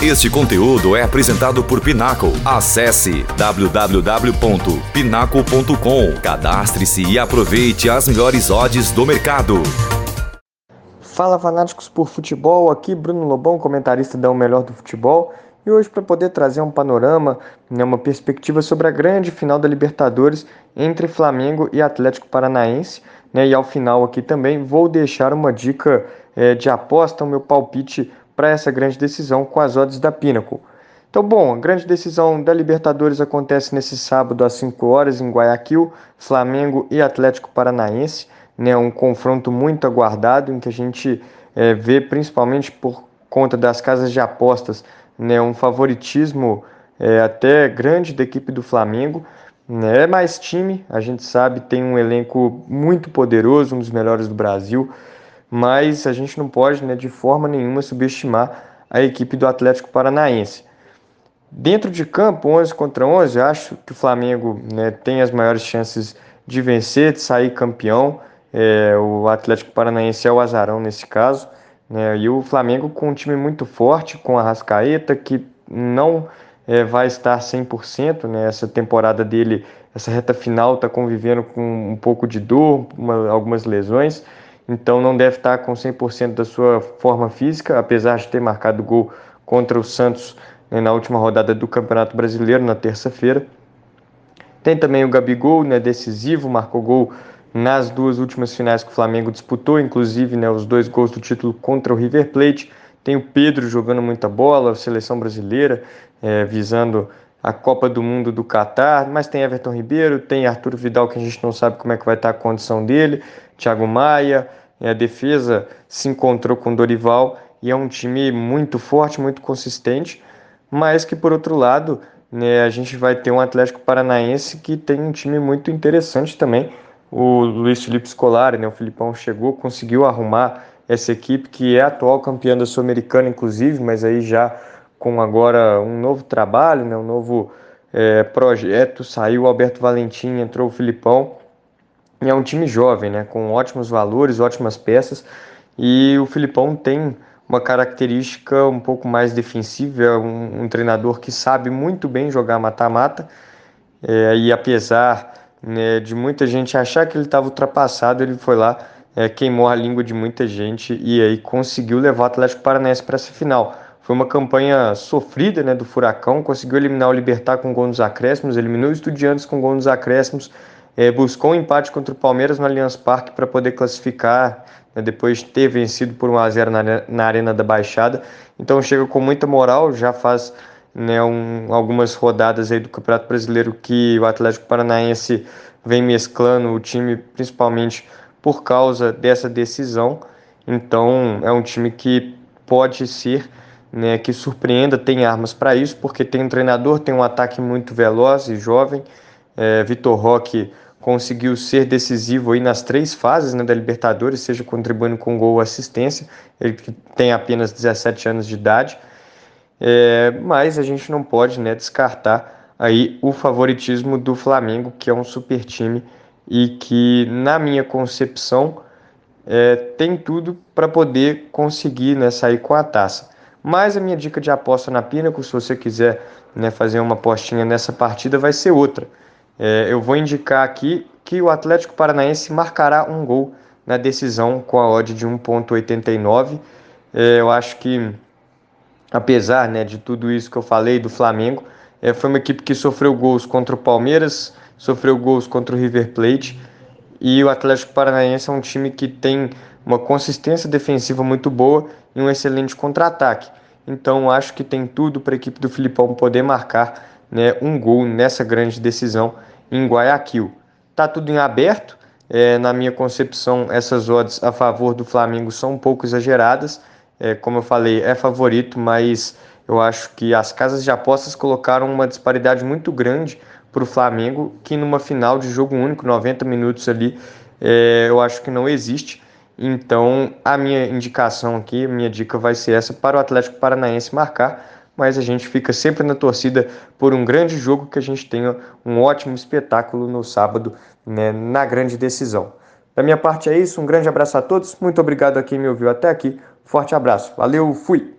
Este conteúdo é apresentado por Pinaco. Acesse www.pinaco.com. Cadastre-se e aproveite as melhores odds do mercado. Fala fanáticos por futebol, aqui Bruno Lobão, comentarista da O Melhor do Futebol, e hoje para poder trazer um panorama, né, uma perspectiva sobre a grande final da Libertadores entre Flamengo e Atlético Paranaense, né, e ao final aqui também vou deixar uma dica é, de aposta, o meu palpite para essa grande decisão com as odds da Pinnacle. Então, bom, a grande decisão da Libertadores acontece nesse sábado às 5 horas em Guayaquil, Flamengo e Atlético Paranaense, né, um confronto muito aguardado em que a gente é, vê principalmente por conta das casas de apostas, né, um favoritismo é, até grande da equipe do Flamengo. Né, é mais time, a gente sabe, tem um elenco muito poderoso, um dos melhores do Brasil mas a gente não pode, né, de forma nenhuma, subestimar a equipe do Atlético Paranaense. Dentro de campo, 11 contra 11, acho que o Flamengo né, tem as maiores chances de vencer, de sair campeão. É, o Atlético Paranaense é o azarão nesse caso. Né, e o Flamengo com um time muito forte, com a Rascaeta, que não é, vai estar 100%. Né, essa temporada dele, essa reta final, está convivendo com um pouco de dor, uma, algumas lesões então não deve estar com 100% da sua forma física, apesar de ter marcado gol contra o Santos né, na última rodada do Campeonato Brasileiro, na terça-feira. Tem também o Gabigol, né, decisivo, marcou gol nas duas últimas finais que o Flamengo disputou, inclusive né, os dois gols do título contra o River Plate. Tem o Pedro jogando muita bola, a seleção brasileira, é, visando a Copa do Mundo do Catar, mas tem Everton Ribeiro, tem Arthur Vidal, que a gente não sabe como é que vai estar a condição dele, Thiago Maia, a defesa se encontrou com Dorival e é um time muito forte, muito consistente, mas que por outro lado, né, a gente vai ter um Atlético Paranaense que tem um time muito interessante também. O Luiz Felipe Scolari, né, o Filipão chegou, conseguiu arrumar essa equipe que é atual campeã da Sul-Americana, inclusive, mas aí já com agora um novo trabalho, né, um novo é, projeto. Saiu o Alberto Valentim, entrou o Filipão. E é um time jovem, né, com ótimos valores, ótimas peças. E o Filipão tem uma característica um pouco mais defensiva, é um, um treinador que sabe muito bem jogar mata-mata. É, e apesar né, de muita gente achar que ele estava ultrapassado, ele foi lá, é, queimou a língua de muita gente e aí conseguiu levar o Atlético Paranaense para essa final. Foi uma campanha sofrida né, do Furacão, conseguiu eliminar o Libertar com gol nos acréscimos, eliminou o Estudiantes com gol nos acréscimos, é, buscou um empate contra o Palmeiras no Allianz Parque para poder classificar, né, depois de ter vencido por 1 a 0 na, na Arena da Baixada. Então chega com muita moral, já faz né, um, algumas rodadas aí do Campeonato Brasileiro que o Atlético Paranaense vem mesclando o time, principalmente por causa dessa decisão. Então é um time que pode ser né, que surpreenda, tem armas para isso, porque tem um treinador, tem um ataque muito veloz e jovem. É, Vitor Roque conseguiu ser decisivo aí nas três fases né, da Libertadores, seja contribuindo com gol ou assistência. Ele tem apenas 17 anos de idade. É, mas a gente não pode né, descartar aí o favoritismo do Flamengo, que é um super time e que, na minha concepção, é, tem tudo para poder conseguir né, sair com a taça. Mas a minha dica de aposta na Pinnacle, se você quiser né, fazer uma apostinha nessa partida, vai ser outra. É, eu vou indicar aqui que o Atlético Paranaense marcará um gol na decisão com a odd de 1,89. É, eu acho que, apesar né, de tudo isso que eu falei do Flamengo, é, foi uma equipe que sofreu gols contra o Palmeiras, sofreu gols contra o River Plate. E o Atlético Paranaense é um time que tem uma consistência defensiva muito boa e um excelente contra-ataque. Então acho que tem tudo para a equipe do Filipão poder marcar né, um gol nessa grande decisão em Guayaquil. Tá tudo em aberto. É, na minha concepção, essas odds a favor do Flamengo são um pouco exageradas. É, como eu falei, é favorito, mas eu acho que as casas de apostas colocaram uma disparidade muito grande para o Flamengo, que numa final de jogo único, 90 minutos ali, é, eu acho que não existe. Então, a minha indicação aqui, a minha dica vai ser essa para o Atlético Paranaense marcar mas a gente fica sempre na torcida por um grande jogo que a gente tenha um ótimo espetáculo no sábado, né, na grande decisão. Da minha parte é isso, um grande abraço a todos, muito obrigado a quem me ouviu até aqui, forte abraço, valeu, fui!